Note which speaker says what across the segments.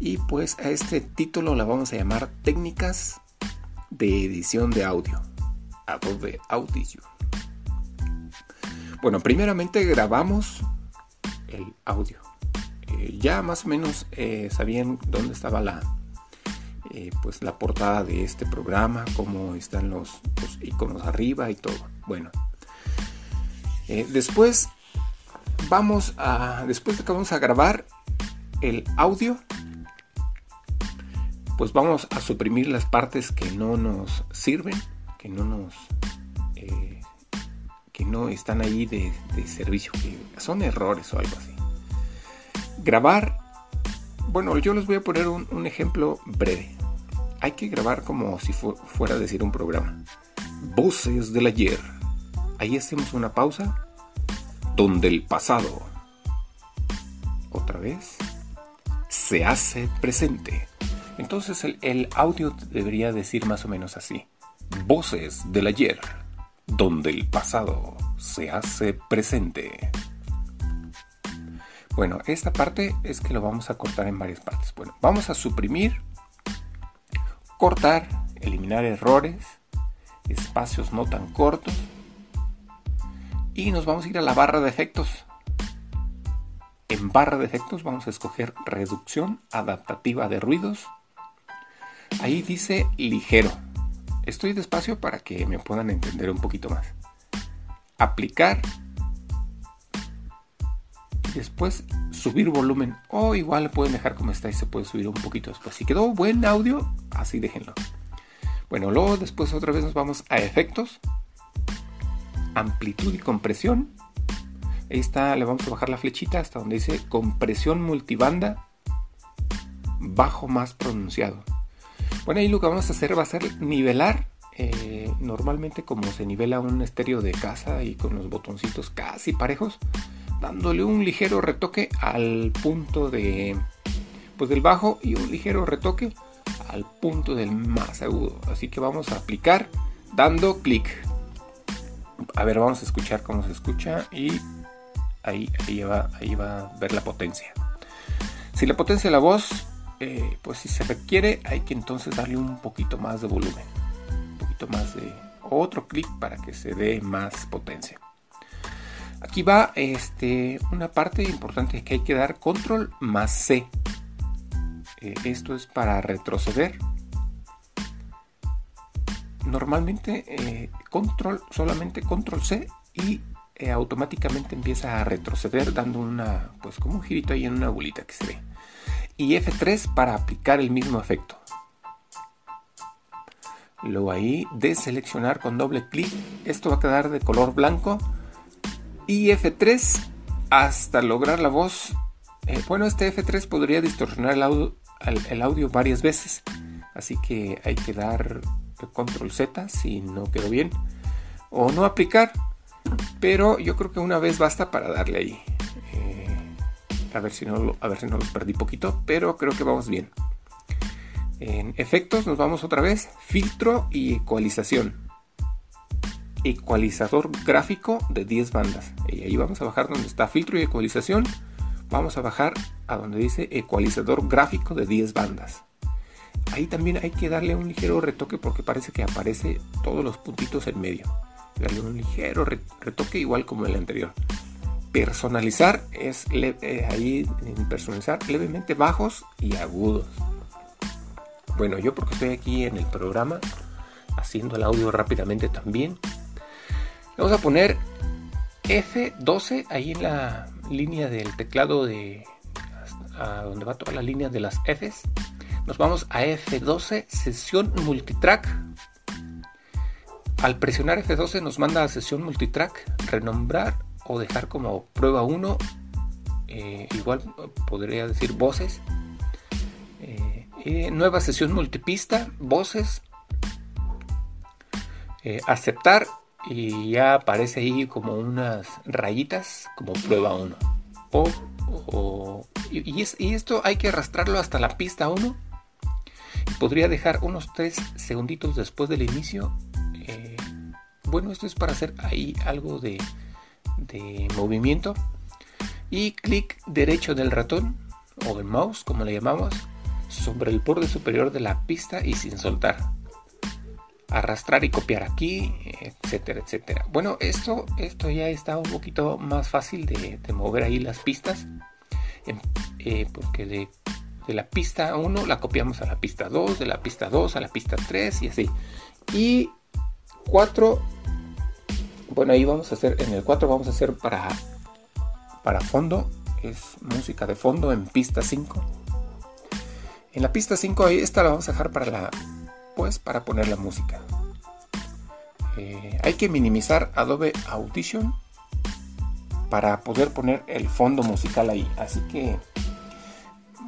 Speaker 1: Y pues a este título la vamos a llamar Técnicas de edición de audio. Adobe Audition. Bueno, primeramente grabamos el audio. Eh, ya más o menos eh, sabían dónde estaba la, eh, pues la portada de este programa, cómo están los, iconos arriba y todo. Bueno, después vamos a, después de vamos a grabar el audio, pues vamos a suprimir las partes que no nos sirven, que no nos que no están ahí de, servicio, que son errores o algo así. Grabar, bueno, yo les voy a poner un, ejemplo breve. Hay que grabar como si fuera a decir un programa. Voces del ayer. Ahí hacemos una pausa. Donde el pasado. Otra vez. Se hace presente. Entonces el, audio debería decir más o menos así. Voces del ayer donde el pasado se hace presente. Bueno, esta parte es que lo vamos a cortar en varias partes. Bueno, vamos a suprimir, cortar, eliminar errores, espacios no tan cortos. Y nos vamos a ir a la barra de efectos. En barra de efectos vamos a escoger reducción adaptativa de ruidos. Ahí dice ligero. Estoy despacio para que me puedan entender un poquito más. Aplicar. Después subir volumen. O igual pueden dejar como está y se puede subir un poquito después. Si quedó buen audio, así déjenlo. Bueno, luego después otra vez nos vamos a efectos. Amplitud y compresión. Ahí está, le vamos a bajar la flechita hasta donde dice compresión multibanda bajo más pronunciado. Bueno, ahí lo que vamos a hacer va a ser nivelar eh, normalmente como se nivela un estéreo de casa y con los botoncitos casi parejos, dándole un ligero retoque al punto de pues del bajo y un ligero retoque al punto del más agudo. Así que vamos a aplicar dando clic. A ver, vamos a escuchar cómo se escucha y ahí, ahí, va, ahí va a ver la potencia. Si la potencia de la voz eh, pues si se requiere hay que entonces darle un poquito más de volumen un poquito más de otro clic para que se dé más potencia. Aquí va este, una parte importante que hay que dar control más C. Eh, esto es para retroceder. Normalmente eh, control solamente control C y automáticamente empieza a retroceder dando una pues como un girito ahí en una bolita que se ve y F3 para aplicar el mismo efecto. Luego ahí deseleccionar con doble clic, esto va a quedar de color blanco y F3 hasta lograr la voz. Eh, bueno, este F3 podría distorsionar el audio, el audio varias veces, así que hay que dar control Z si no quedó bien o no aplicar, pero yo creo que una vez basta para darle ahí. A ver si no, a ver si no los perdí poquito, pero creo que vamos bien. En efectos nos vamos otra vez, filtro y ecualización. Ecualizador gráfico de 10 bandas. Y ahí vamos a bajar donde está filtro y ecualización. Vamos a bajar a donde dice ecualizador gráfico de 10 bandas. Ahí también hay que darle un ligero retoque porque parece que aparece todos los puntitos en medio. Darle un ligero retoque igual como el anterior personalizar es eh, ahí personalizar levemente bajos y agudos. Bueno, yo porque estoy aquí en el programa haciendo el audio rápidamente también. Vamos a poner F12 ahí en la línea del teclado de a donde va toda la línea de las Fs. Nos vamos a F12 sesión multitrack. Al presionar F12 nos manda a sesión multitrack, renombrar o dejar como prueba 1, eh, igual podría decir voces. Eh, eh, nueva sesión multipista, voces. aceptar y ya aparece ahí como unas rayitas como prueba 1. O, y, esto hay que arrastrarlo hasta la pista 1. Podría dejar unos 3 segunditos después del inicio. bueno, esto es para hacer ahí algo de, de movimiento y clic derecho del ratón o del mouse como le llamamos sobre el borde superior de la pista y sin soltar. Arrastrar y copiar aquí, etcétera, etcétera. Bueno, esto, esto ya está un poquito más fácil de, mover ahí las pistas. Em, eh, porque de, la pista 1 la copiamos a la pista 2, de la pista 2 a la pista 3 y así. Y 4, bueno, ahí vamos a hacer, en el 4 vamos a hacer para, para fondo, es música de fondo en pista 5. En la pista 5 ahí esta la vamos a dejar para la pues para poner la música. Eh, hay que minimizar Adobe Audition para poder poner el fondo musical ahí. Así que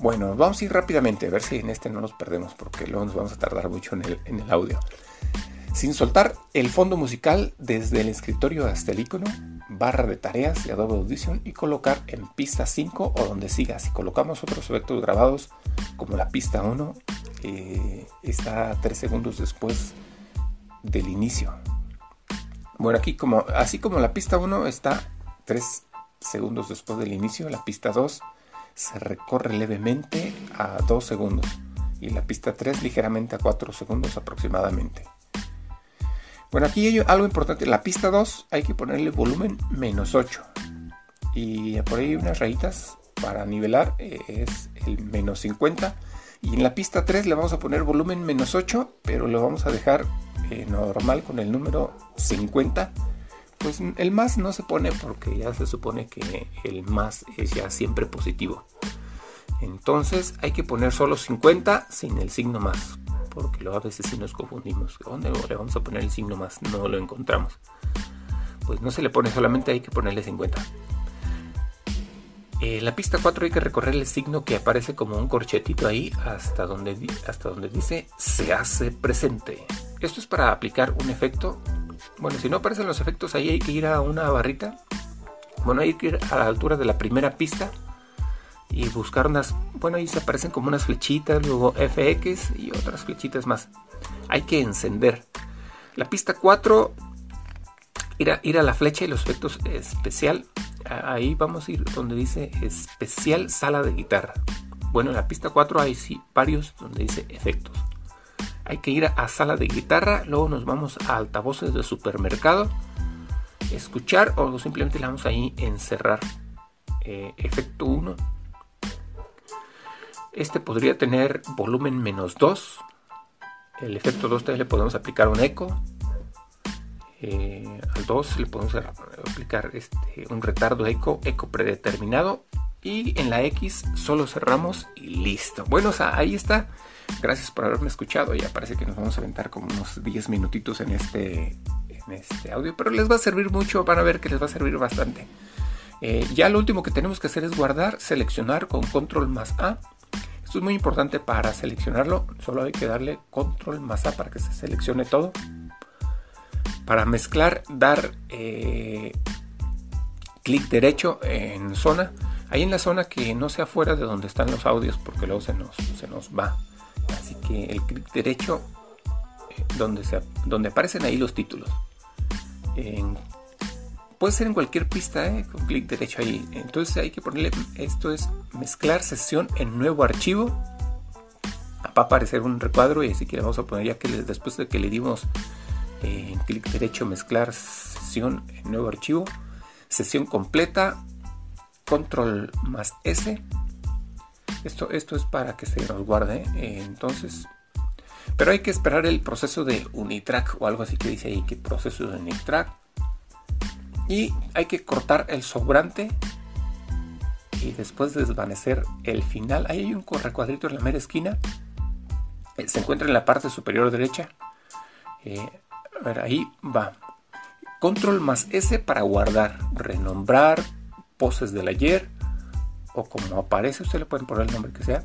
Speaker 1: bueno, vamos a ir rápidamente a ver si en este no nos perdemos porque luego nos vamos a tardar mucho en el, en el audio. Sin soltar el fondo musical desde el escritorio hasta el icono, barra de tareas de Adobe Audition y colocar en pista 5 o donde siga. Si colocamos otros efectos grabados como la pista 1, eh, está 3 segundos después del inicio. Bueno, aquí como así como la pista 1 está 3 segundos después del inicio, la pista 2 se recorre levemente a 2 segundos y la pista 3 ligeramente a 4 segundos aproximadamente. Bueno, aquí hay algo importante. La pista 2 hay que ponerle volumen menos 8. Y por ahí unas rayitas para nivelar eh, es el menos 50. Y en la pista 3 le vamos a poner volumen menos 8, pero lo vamos a dejar eh, normal con el número 50. Pues el más no se pone porque ya se supone que el más es ya siempre positivo. Entonces hay que poner solo 50 sin el signo más porque luego a veces sí nos confundimos. ¿Dónde le vamos a poner el signo más? No lo encontramos. Pues no se le pone solamente, hay que ponerle 50. Eh, la pista 4 hay que recorrer el signo que aparece como un corchetito ahí hasta donde, hasta donde dice se hace presente. Esto es para aplicar un efecto. Bueno, si no aparecen los efectos ahí hay que ir a una barrita. Bueno, hay que ir a la altura de la primera pista y buscar unas, bueno, ahí se aparecen como unas flechitas, luego FX y otras flechitas más. Hay que encender. La pista 4, ir a, ir a la flecha y los efectos especial. Ahí vamos a ir donde dice especial sala de guitarra. Bueno, en la pista 4 hay sí, varios donde dice efectos. Hay que ir a, sala de guitarra, luego nos vamos a altavoces de supermercado, escuchar o simplemente le vamos ahí encerrar. Eh, efecto 1 este podría tener volumen menos 2. El efecto 2 le podemos aplicar un eco. Eh, al 2 le podemos aplicar este, un retardo eco, eco predeterminado. Y en la X solo cerramos y listo. Bueno, ahí está. Gracias por haberme escuchado. Ya parece que nos vamos a aventar como unos 10 minutitos en este, en este audio. Pero les va a servir mucho. Van a ver que les va a servir bastante. Eh, ya lo último que tenemos que hacer es guardar, seleccionar con control más A esto es muy importante para seleccionarlo. Solo hay que darle control más A para que se seleccione todo. Para mezclar, dar eh, clic derecho en zona. Ahí en la zona que no sea fuera de donde están los audios porque luego se nos, se nos va. Así que el clic derecho eh, donde, se, donde aparecen ahí los títulos. Puede ser en cualquier pista, ¿eh? con clic derecho ahí. Entonces hay que ponerle, esto es mezclar sesión en nuevo archivo. Va a aparecer un recuadro y así que le vamos a poner ya que después de que le dimos eh, clic derecho mezclar sesión en nuevo archivo, sesión completa, control más S. Esto, esto es para que se nos guarde. ¿eh? entonces, pero hay que esperar el proceso de Unitrack o algo así que dice ahí que proceso de Unitrack y hay que cortar el sobrante y después desvanecer el final. Ahí hay un recuadrito en la mera esquina. Eh, se encuentra en la parte superior derecha. Eh, a ver, ahí va. Control más S para guardar, renombrar, poses del ayer o como aparece, usted le puede poner el nombre que sea.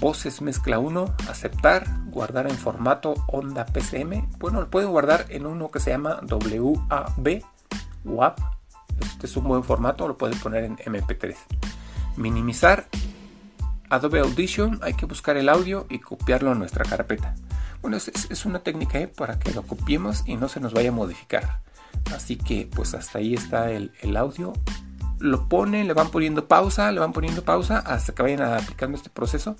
Speaker 1: Voces mezcla 1, aceptar, guardar en formato onda PCM. Bueno, lo pueden guardar en uno que se llama WAV WAP. Este es un buen formato, lo puedes poner en MP3. Minimizar Adobe Audition, hay que buscar el audio y copiarlo a nuestra carpeta. Bueno, es, una técnica ¿eh? para que lo copiemos y no se nos vaya a modificar. Así que pues hasta ahí está el, el audio. Lo ponen, le van poniendo pausa, le van poniendo pausa hasta que vayan aplicando este proceso.